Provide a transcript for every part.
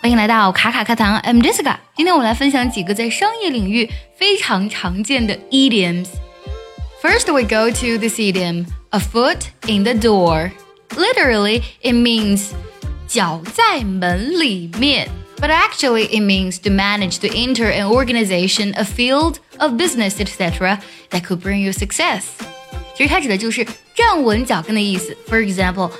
欢迎来到卡卡课堂，I'm Jessica。今天我们来分享几个在商业领域非常常见的 idioms。First, we go to this idiom: "a foot in the door." Literally, it means 脚在门里面。But actually, it means to manage to enter an organization, a field of business, etc., that could bring you success. 其实它指的就是站稳脚跟的意思。For example.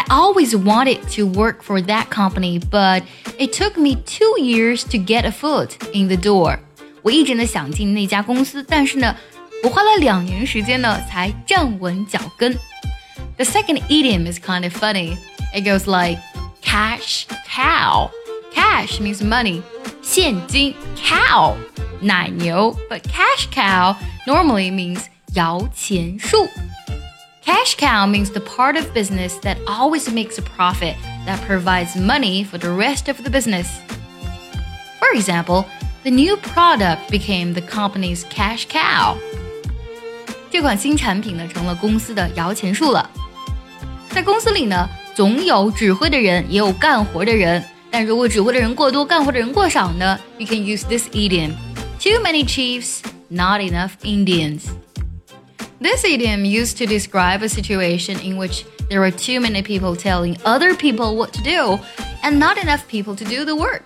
I always wanted to work for that company, but it took me two years to get a foot in the door. 我一直呢想进那家公司，但是呢，我花了两年时间呢才站稳脚跟。The second idiom is kind of funny. It goes like cash cow. Cash means money. 现金 cow 奶牛，but cash cow normally means 摇钱树。 Cash cow means the part of business that always makes a profit that provides money for the rest of the business. For example, the new product became the company's cash cow. 这款新产品呢，成了公司的摇钱树了。在公司里呢，总有指挥的人，也有干活的人。但如果指挥的人过多，干活的人过少呢？You can use this idiom: Too many chiefs, not enough Indians. This idiom used to describe a situation in which there are too many people telling other people what to do and not enough people to do the work.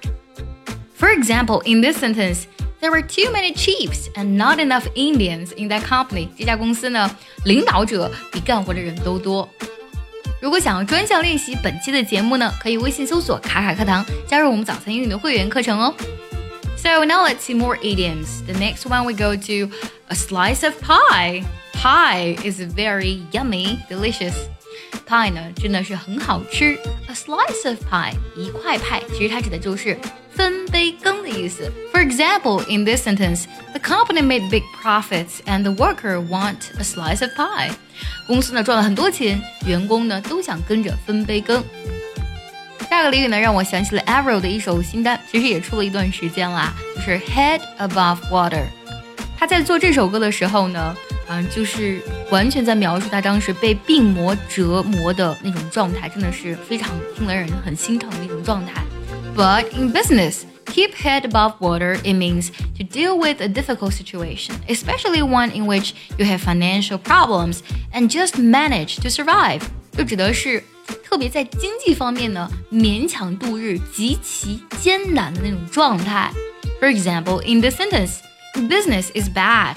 For example, in this sentence, there were too many chiefs and not enough Indians in that company. 这家公司呢，领导者比干活的人都多。如果想要专项练习本期的节目呢，可以微信搜索“卡卡课堂”，加入我们早餐英语的会员课程哦。 So now let's see more idioms. The next one we go to a slice of pie pie is very yummy, delicious. Pie 呢真的是很好吃。A slice of pie，一块派，其实它指的就是分杯羹的意思。For example, in this sentence, the company made big profits and the worker want a slice of pie. 公司呢赚了很多钱，员工呢都想跟着分杯羹。 下个俚语呢让我想起了 Avril 的一首新单，其实也出了一段时间啦，就是 Head Above Water。他在做这首歌的时候呢。嗯，就是完全在描述他当时被病魔折磨的那种状态，真的是非常听了让人很心疼的一种状态。But in business, keep head above water. It means to deal with a difficult situation, especially one in which you have financial problems, and just manage to survive. 就指的是 特别在经济方面呢，勉强度日、极其艰难的那种状态。For example, in this sentence, business is bad.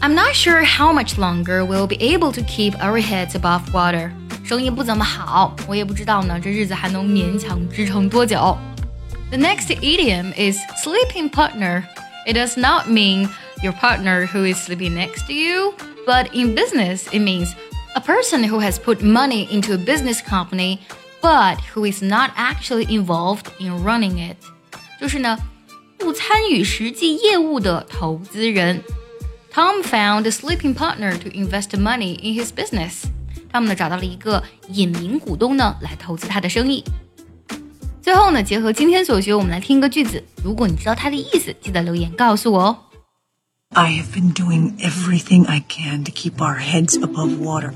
I'm not sure how much longer we'll be able to keep our heads above water. 生意不怎么好，我也不知道呢，这日子还能勉强支撑多久。The next idiom is sleeping partner. It does not mean your partner who is sleeping next to you, but in business it means a person who has put money into a business company, but who is not actually involved in running it. 就是呢，不参与实际业务的投资人。Tom found a sleeping partner to invest money in his business. 他们呢找到了一个隐名股东呢来投资他的生意。最后呢，结合今天所学，我们来听一个句子。如果你知道它的意思，记得留言告诉我哦。 I have been doing everything I can to keep our heads above water.